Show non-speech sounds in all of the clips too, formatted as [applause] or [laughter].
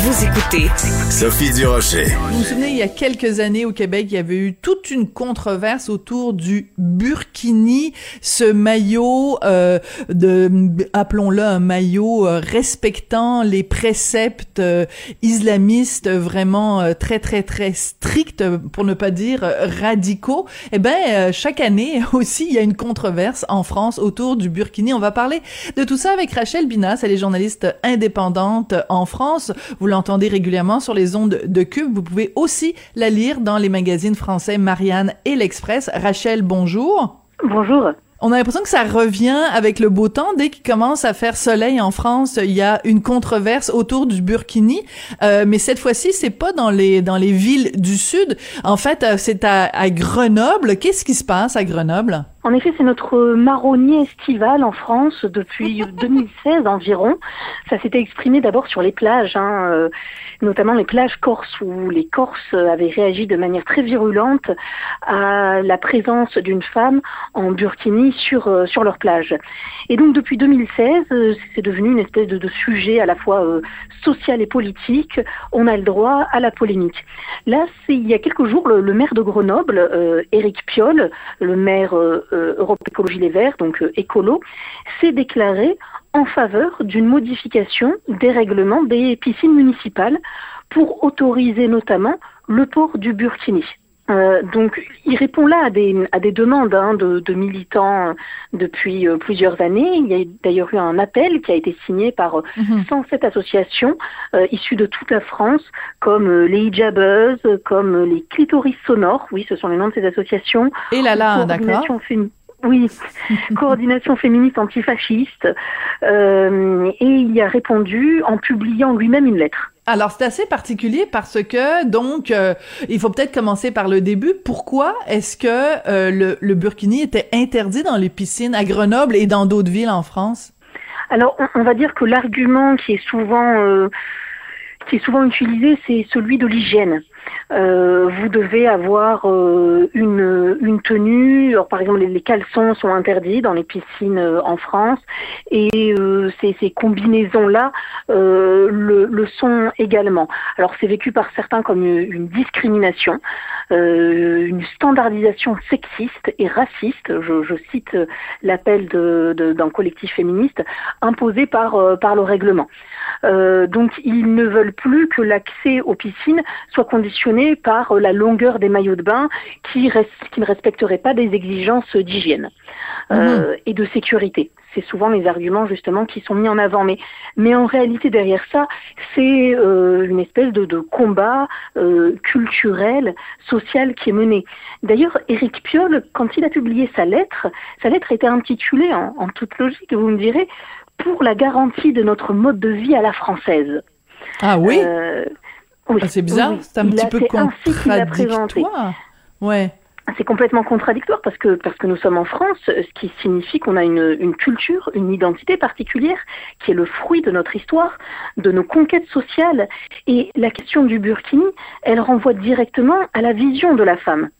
Vous écoutez Sophie Durocher. Vous vous souvenez, il y a quelques années au Québec, il y avait eu toute une controverse autour du burkini, ce maillot euh, de, appelons-le un maillot euh, respectant les préceptes euh, islamistes vraiment euh, très très très stricts, pour ne pas dire radicaux. Eh ben, chaque année [laughs] aussi, il y a une controverse en France autour du burkini. On va parler de tout ça avec Rachel Binas, elle est journaliste indépendante en France. Vous l'entendez régulièrement sur les ondes de Cube. Vous pouvez aussi la lire dans les magazines français Marianne et l'Express. Rachel, bonjour. Bonjour. On a l'impression que ça revient avec le beau temps. Dès qu'il commence à faire soleil en France, il y a une controverse autour du burkini. Euh, mais cette fois-ci, c'est pas dans les dans les villes du sud. En fait, euh, c'est à, à Grenoble. Qu'est-ce qui se passe à Grenoble? En effet, c'est notre marronnier estival en France depuis [laughs] 2016 environ. Ça s'était exprimé d'abord sur les plages, hein, euh, notamment les plages corses, où les Corses avaient réagi de manière très virulente à la présence d'une femme en burkini sur, euh, sur leur plage. Et donc depuis 2016, euh, c'est devenu une espèce de, de sujet à la fois social et politique. On a le droit à la polémique. Là, c'est il y a quelques jours, le, le maire de Grenoble, Éric Piolle, le maire Europe Écologie Les Verts, donc écolo, s'est déclaré en faveur d'une modification des règlements des piscines municipales pour autoriser notamment le port du burkini. Euh, donc, il répond là à des, à des demandes hein, de, de, militants depuis euh, plusieurs années. Il y a d'ailleurs eu un appel qui a été signé par mm -hmm. 107 associations euh, issues de toute la France, comme les hijabeuses, comme les clitoris sonores. Oui, ce sont les noms de ces associations. Et là là, d'accord. Oui, [laughs] coordination féministe antifasciste. Euh, et il y a répondu en publiant lui-même une lettre. Alors c'est assez particulier parce que donc euh, il faut peut-être commencer par le début. Pourquoi est-ce que euh, le, le, burkini était interdit dans les piscines à Grenoble et dans d'autres villes en France? Alors on, va dire que l'argument qui est souvent euh, qui est souvent utilisé, c'est celui de l'hygiène. Euh, vous devez avoir euh, une, tenue. Alors, par exemple, les, caleçons sont interdits dans les piscines euh, en France et ces, combinaisons-là le, sont également. Alors, c'est vécu par certains comme une, discrimination, une standardisation sexiste et raciste. Je, cite l'appel d'un collectif féministe imposé par, par le règlement. donc, ils ne veulent plus que l'accès aux piscines soit conditionné par la longueur des maillots de bain qui, ne respecteraient pas des exigences d'hygiène mmh. euh, et de sécurité. C'est souvent les arguments justement qui sont mis en avant. Mais, mais en réalité, derrière ça, c'est euh, une espèce de, de combat euh, culturel, social qui est mené. D'ailleurs, Éric Piolle, quand il a publié sa lettre, sa lettre était intitulée, en, en toute logique, vous me direz, pour la garantie de notre mode de vie à la française. Ah oui? Euh, oui. Ah, c'est bizarre, oui, c'est un petit peu contradictoire. Ouais. C'est complètement contradictoire parce que parce que nous sommes en France, ce qui signifie qu'on a une, une culture, une identité particulière qui est le fruit de notre histoire, de nos conquêtes sociales. Et la question du burkini, elle renvoie directement à la vision de la femme.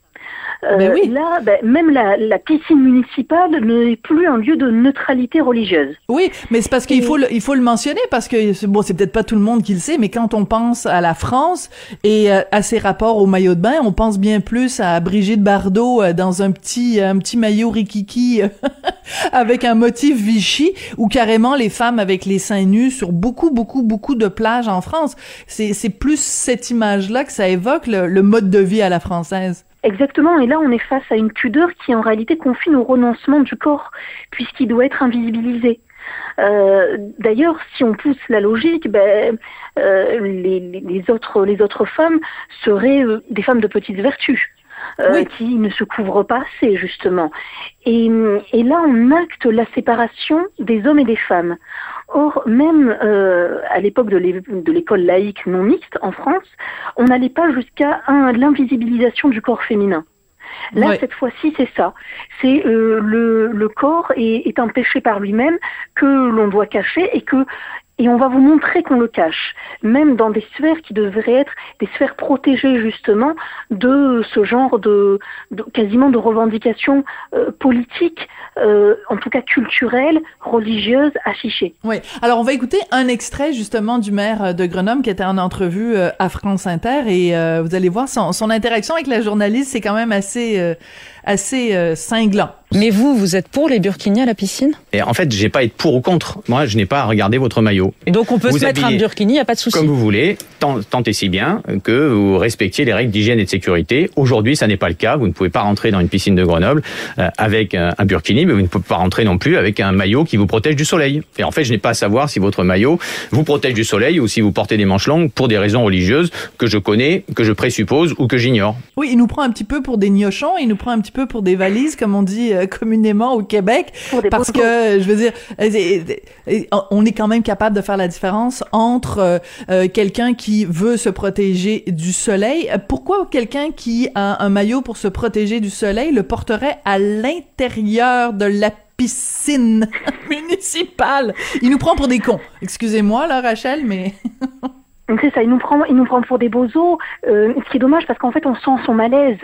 Euh, oui. Là, ben, même la, la, piscine municipale n'est plus un lieu de neutralité religieuse. Oui, mais c'est parce qu'il faut, le, il faut le mentionner parce que bon, c'est peut-être pas tout le monde qui le sait, mais quand on pense à la France et euh, à ses rapports au maillot de bain, on pense bien plus à Brigitte Bardot euh, dans un petit, un petit maillot rikiki [laughs] avec un motif Vichy ou carrément les femmes avec les seins nus sur beaucoup, beaucoup, beaucoup de plages en France. C'est, c'est plus cette image-là que ça évoque le, le mode de vie à la française. Exactement, et là on est face à une pudeur qui en réalité confine au renoncement du corps, puisqu'il doit être invisibilisé. Euh, D'ailleurs, si on pousse la logique, ben, euh, les, les, autres, les autres femmes seraient euh, des femmes de petites vertus. Euh, oui. qui ne se couvrent pas assez justement. Et, et, là, on acte la séparation des hommes et des femmes. Or, même euh, à l'époque de l'école laïque non mixte en France, on n'allait pas jusqu'à l'invisibilisation du corps féminin. Là, ouais. cette fois-ci, c'est ça. C'est euh, le, le, corps est, est un péché par lui-même que l'on doit cacher et que et on va vous montrer qu'on le cache, même dans des sphères qui devraient être des sphères protégées justement de ce genre de, quasiment de revendications euh, politiques, euh, en tout cas culturelles, religieuses, affichées. Oui. Alors on va écouter un extrait justement du maire de Grenoble qui était en entrevue euh, à France Inter et vous allez voir son, son interaction avec la journaliste, c'est quand même assez assez cinglant. Mais vous, vous êtes pour les burkinis à la piscine? Et en fait, j'ai pas à être pour ou contre. Moi, je n'ai pas à regarder votre maillot. Et donc, on peut se mettre un burkini, y a pas de souci. Comme vous voulez, tant, tant et si bien que vous respectiez les règles d'hygiène et de sécurité. Aujourd'hui, ça n'est pas le cas. Vous ne pouvez pas rentrer dans une piscine de Grenoble euh, avec un, burkini, mais vous ne pouvez pas rentrer non plus avec un maillot qui vous protège du soleil. Et en fait, je n'ai pas à savoir si votre maillot vous protège du soleil ou si vous portez des manches longues pour des raisons religieuses que je connais, que je présuppose ou que j'ignore. Oui, il nous prend un petit peu pour des gnochons, il nous prend un petit peu pour des valises, comme on dit euh, communément au Québec parce que je veux dire on est quand même capable de faire la différence entre euh, euh, quelqu'un qui veut se protéger du soleil. Pourquoi quelqu'un qui a un maillot pour se protéger du soleil le porterait à l'intérieur de la piscine [laughs] municipale? Il nous prend pour des cons. Excusez-moi là Rachel mais [laughs] c'est ça, il nous prend, il nous prend pour des bozos, euh, ce qui est dommage parce qu'en fait on sent son malaise.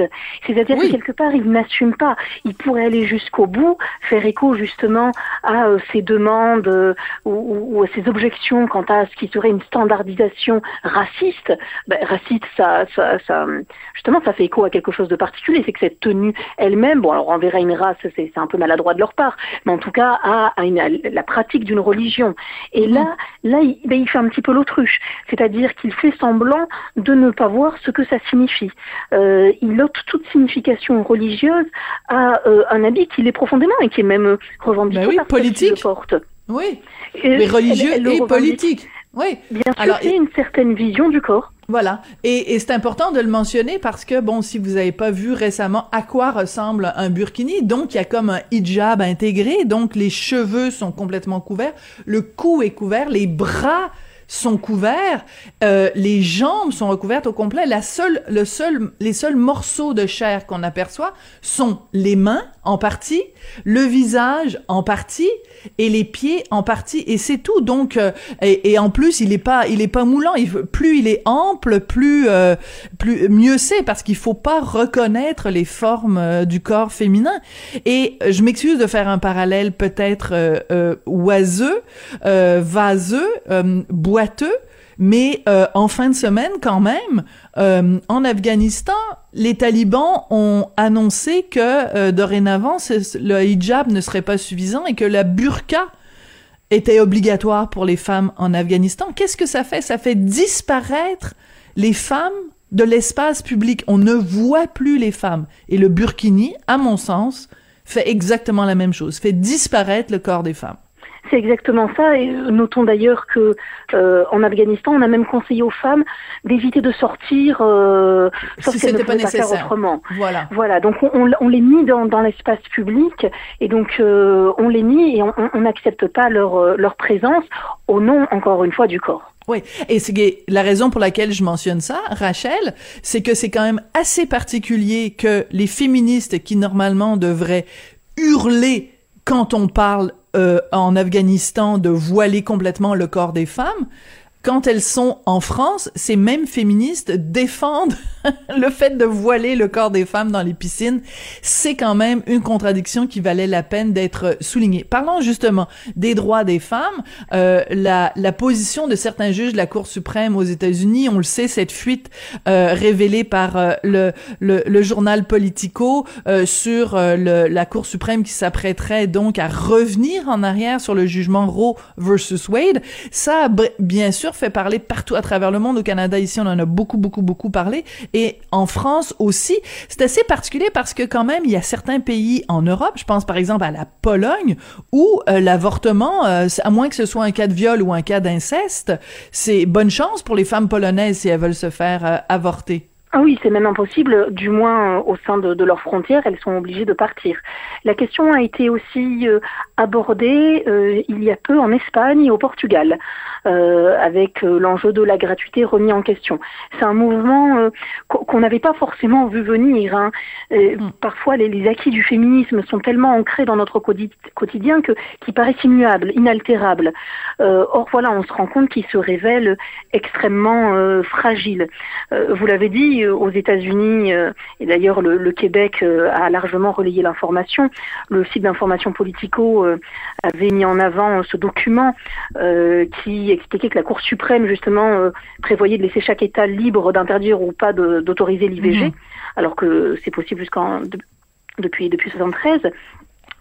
C'est-à-dire que quelque part il n'assume pas. Il pourrait aller jusqu'au bout, faire écho justement à euh, ses demandes euh, ou, à ses objections quant à ce qui serait une standardisation raciste. Ben, raciste, ça, ça, ça, justement, ça fait écho à quelque chose de particulier. C'est que cette tenue elle-même, bon alors on verra une race, c'est un peu maladroit de leur part, mais en tout cas à, à, la pratique d'une religion. Et là, là, il, ben, il fait un petit peu l'autruche. C'est-à-dire c'est-à-dire qu'il fait semblant de ne pas voir ce que ça signifie. Euh, il ôte toute signification religieuse à euh, un habit qui l'est profondément et qui est même revendiqué ben oui, politique. porte. Oui, mais religieux et politique. Oui. Bien sûr, c'est une certaine vision du corps. Voilà. Et, et c'est important de le mentionner parce que, bon, si vous n'avez pas vu récemment à quoi ressemble un burkini, donc il y a comme un hijab intégré, donc les cheveux sont complètement couverts, le cou est couvert, les bras sont couverts, euh, les jambes sont recouvertes au complet. La seule, le seul, les seuls morceaux de chair qu'on aperçoit sont les mains en partie, le visage en partie et les pieds en partie et c'est tout. Donc euh, et, en plus il est pas il est pas moulant. Plus il est ample, plus euh, plus mieux c'est parce qu'il faut pas reconnaître les formes du corps féminin. Et je m'excuse de faire un parallèle peut-être oiseux, vaseux, boiteux mais euh, en fin de semaine, quand même, euh, en Afghanistan, les talibans ont annoncé que euh, dorénavant, le hijab ne serait pas suffisant et que la burqa était obligatoire pour les femmes en Afghanistan. Qu'est-ce que ça fait? Ça fait disparaître les femmes de l'espace public. On ne voit plus les femmes. Et le burkini, à mon sens, fait exactement la même chose, fait disparaître le corps des femmes. C'est exactement ça. Et notons d'ailleurs que euh, en Afghanistan, on a même conseillé aux femmes d'éviter de sortir, euh, sauf si n'était pas nécessaire. autrement. Voilà. Voilà. Donc on, on les nie dans, dans l'espace public et donc euh, on les nie et on n'accepte pas leur euh, leur présence au nom encore une fois du corps. Oui, et c'est la raison pour laquelle je mentionne ça, Rachel, c'est que c'est quand même assez particulier que les féministes qui normalement devraient hurler quand on parle euh, en Afghanistan de voiler complètement le corps des femmes, quand elles sont en France, ces mêmes féministes défendent [laughs] le fait de voiler le corps des femmes dans les piscines. C'est quand même une contradiction qui valait la peine d'être soulignée. Parlons justement des droits des femmes. Euh, la, la, position de certains juges de la Cour suprême aux États-Unis, on le sait, cette fuite euh, révélée par euh, le, le, le, journal Politico euh, sur euh, le, la Cour suprême qui s'apprêterait donc à revenir en arrière sur le jugement Roe versus Wade, ça bien sûr fait parler partout à travers le monde. Au Canada, ici, on en a beaucoup, beaucoup, beaucoup parlé. Et en France aussi. C'est assez particulier parce que quand même, il y a certains pays en Europe, je pense par exemple à la Pologne, où euh, l'avortement, euh, à moins que ce soit un cas de viol ou un cas d'inceste, c'est bonne chance pour les femmes polonaises si elles veulent se faire euh, avorter. Ah oui, c'est même impossible, du moins au sein de, leurs frontières, elles sont obligées de partir. La question a été aussi abordée euh, il y a peu en Espagne et au Portugal, avec l'enjeu de la gratuité remis en question. C'est un mouvement qu'on n'avait pas forcément vu venir. Hein. Mm. Parfois, les, les, acquis du féminisme sont tellement ancrés dans notre quotidien que qui paraissent immuables, inaltérables. or voilà, on se rend compte qu'ils se révèlent extrêmement fragiles. vous l'avez dit, euh, aux États-Unis, euh, et d'ailleurs le, Québec euh, a largement relayé l'information, le site d'information Politico avait mis en avant ce document qui expliquait que la Cour suprême justement prévoyait de laisser chaque État libre d'interdire ou pas d'autoriser l'IVG, mhm. alors que c'est possible jusqu'en depuis depuis 73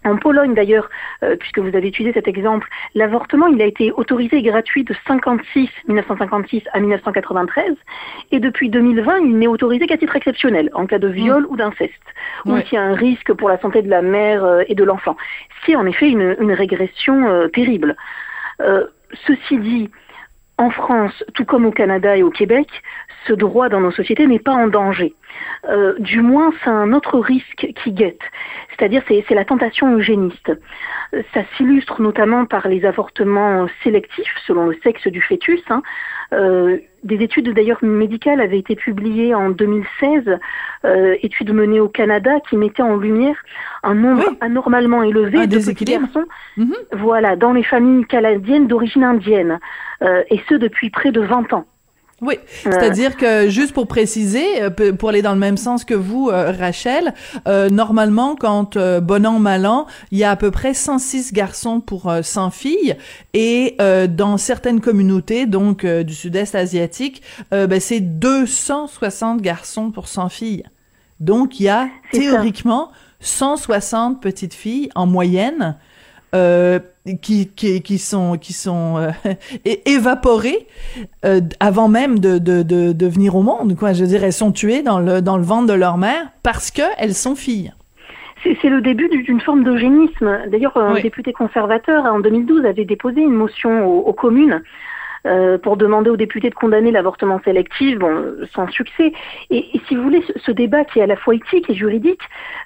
en Pologne d'ailleurs, euh, puisque vous avez étudié cet exemple, l'avortement il a été autorisé et gratuit de 56 1956 à 1993 et depuis 2020 il n'est autorisé qu'à titre exceptionnel en cas de viol mm. ou d'inceste ou s'il y a un risque pour la santé de la mère euh, et de l'enfant. C'est en effet une, une régression euh, terrible. ceci dit, en France, tout comme au Canada et au Québec, ce droit dans nos sociétés n'est pas en danger. Euh, du moins, c'est un autre risque qui guette, c'est-à-dire c'est, la tentation eugéniste. Ça s'illustre notamment par les avortements sélectifs selon le sexe du fœtus. Hein. Euh, des études d'ailleurs médicales avaient été publiées en 2016, euh, études menées au Canada qui mettaient en lumière un nombre anormalement élevé de petits garçons, mhm. voilà, dans les familles canadiennes d'origine indienne, et ce depuis près de 20 ans. Oui, c'est-à-dire que juste pour préciser, euh, pour aller dans le même sens que vous, euh, Rachel, euh, normalement, quand bon an mal an, il y a à peu près 106 garçons pour 100 filles, et dans certaines communautés, donc du Sud-Est asiatique, ben, c'est 260 garçons pour 100 filles. Donc il y a théoriquement 160 petites filles en moyenne euh, qui, qui, qui sont qui sont euh, [laughs] évaporées euh, avant même de, de, de, de, venir au monde quoi. Je veux dire elles sont tuées dans le dans le ventre de leur mère parce que elles sont filles. C'est le début d'une forme d'eugénisme. D'ailleurs, un député conservateur en 2012 avait déposé une motion aux communes euh, pour demander aux députés de condamner l'avortement sélectif, bon, sans succès. Et, si vous voulez, ce, débat qui est à la fois éthique et juridique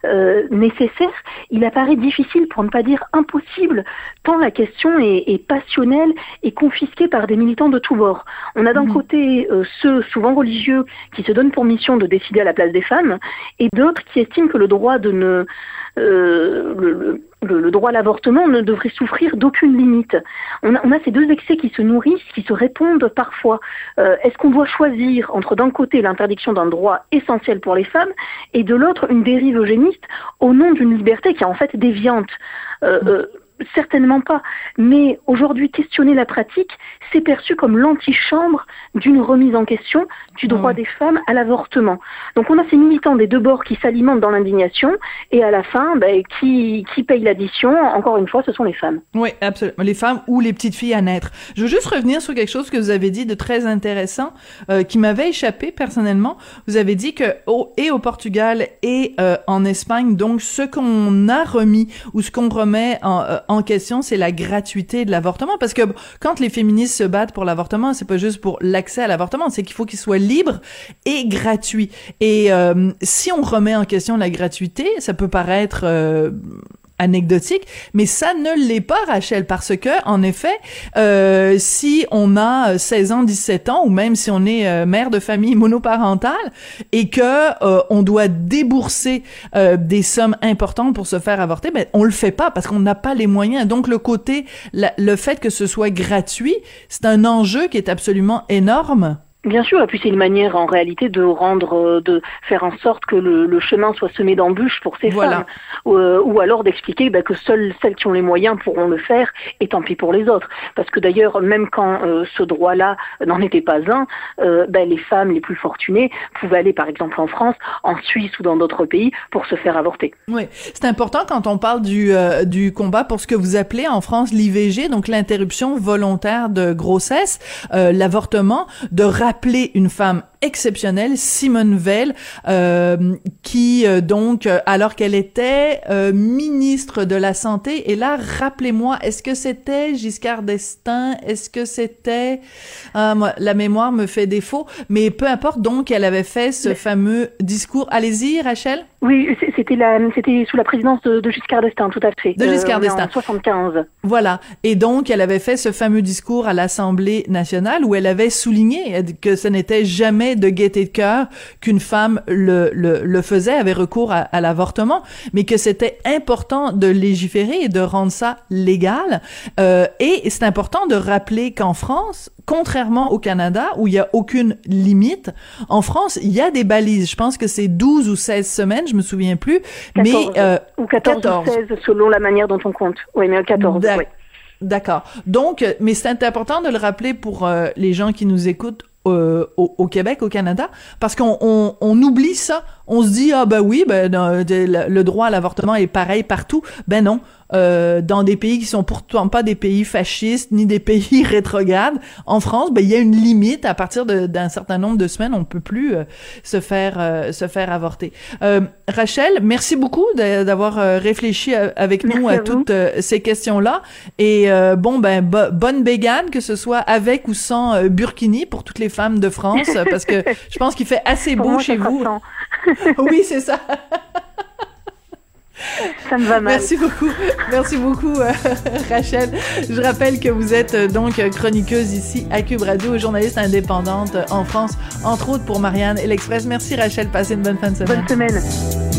euh, nécessaire, il apparaît difficile, pour ne pas dire impossible, tant la question est, est passionnelle et confisquée par des militants de tous bords. On a d'un mmh. côté euh, ceux, souvent religieux, qui se donnent pour mission de décider à la place des femmes, et d'autres qui estiment que le droit de ne euh, le, le, droit à l'avortement ne devrait souffrir d'aucune limite. On a, on a, ces deux excès qui se nourrissent, qui se répondent parfois. Euh, est-ce qu'on doit choisir entre d'un côté l'interdiction d'un droit essentiel pour les femmes et de l'autre une dérive eugéniste au nom d'une liberté qui est en fait déviante euh, Certainement pas. Mais aujourd'hui, questionner la pratique, c'est perçu comme l'antichambre d'une remise en question du droit des femmes à l'avortement. Donc on a ces militants des deux bords qui s'alimentent dans l'indignation et à la fin, ben, qui, qui paye l'addition Encore une fois, ce sont les femmes. Oui, absolument. Les femmes ou les petites filles à naître. Je veux juste revenir sur quelque chose que vous avez dit de très intéressant euh, qui m'avait échappé personnellement. Vous avez dit que au, et au Portugal et euh, en Espagne, donc ce qu'on a remis ou ce qu'on remet en, euh, en question, c'est la gratuité de l'avortement. Parce que quand les féministes se battent pour l'avortement, c'est pas juste pour l'accès à l'avortement, c'est qu'il faut qu'il soit libre et gratuit. Et euh, si on remet en question la gratuité, ça peut paraître euh, anecdotique, mais ça ne l'est pas, Rachel, parce que, en effet, euh, si on a 16 ans, 17 ans, ou même si on est euh, mère de famille [laughs] monoparentale, et que euh, on doit débourser euh, des sommes importantes pour se faire avorter, ben on le fait pas parce qu'on n'a pas les moyens. Donc le côté, le fait que ce soit gratuit, c'est un enjeu qui est absolument énorme Bien sûr, et puis c'est une manière en réalité de rendre, euh, de faire en sorte que le, le chemin soit semé d'embûches pour ces femmes, ou, euh, ou alors d'expliquer bah, que seules celles qui ont les moyens pourront le faire, et tant pis pour les autres. Parce que d'ailleurs, même quand euh, ce droit-là n'en était pas un, bah, les femmes les plus fortunées pouvaient aller par exemple en France, en Suisse ou dans d'autres pays pour se faire avorter. Oui, c'est important quand on parle du, du combat pour ce que vous appelez en France l'IVG, donc l'interruption volontaire de grossesse, l'avortement, de rappeler une femme exceptionnelle, Simone Veil, euh, qui euh, donc, euh, alors qu'elle était ministre de la Santé, et là, rappelez-moi, est-ce que c'était Giscard d'Estaing? Est-ce que c'était... Ah, moi, la mémoire me fait défaut, mais peu importe, donc, elle avait fait ce fameux discours. Allez-y, Rachel. Oui, c'était la, c'était sous la présidence de, Giscard d'Estaing, tout à fait. De Giscard d'Estaing. En 75. Voilà. Et donc, elle avait fait ce fameux discours à l'Assemblée nationale où elle avait souligné que ce n'était jamais de gaieté de cœur qu'une femme le, le, le, faisait, avait recours à, à l'avortement, mais que c'était important de légiférer et de rendre ça légal. Euh, et c'est important de rappeler qu'en France, contrairement au Canada où il y a aucune limite, en France, il y a des balises. Je pense que c'est 12 ou 16 semaines, je me souviens plus, mais euh, ou 14, 14, ou 16 selon la manière dont on compte. Oui, mais 14. Oui. D'accord. Donc, mais c'est important de le rappeler pour euh, les gens qui nous écoutent euh, au, Québec, au Canada, parce qu'on on, on oublie ça. On se dit ah ben oui, ben le droit à l'avortement est pareil partout. Ben non, euh, dans des pays qui sont pourtant pas des pays fascistes ni des [laughs] pays rétrogrades. En France, ben il y a une limite à partir d'un certain nombre de semaines, on peut plus euh, se faire euh, se faire avorter. Rachel, merci beaucoup d'avoir réfléchi avec nous à, toutes ces questions-là. Et bon ben bonne bégane que ce soit avec ou sans burkini pour toutes les femmes de France, parce que [laughs] je pense qu'il fait assez beau chez vous. [laughs] oui, c'est ça. Ça me va mal. Merci beaucoup. Merci beaucoup, euh, [laughs] Rachel. Je rappelle que vous êtes euh, donc chroniqueuse ici à Cube Radio, journaliste indépendante en France, entre autres pour Marianne et l'Express. Merci, Rachel. Passez une bonne fin de semaine. Bonne semaine.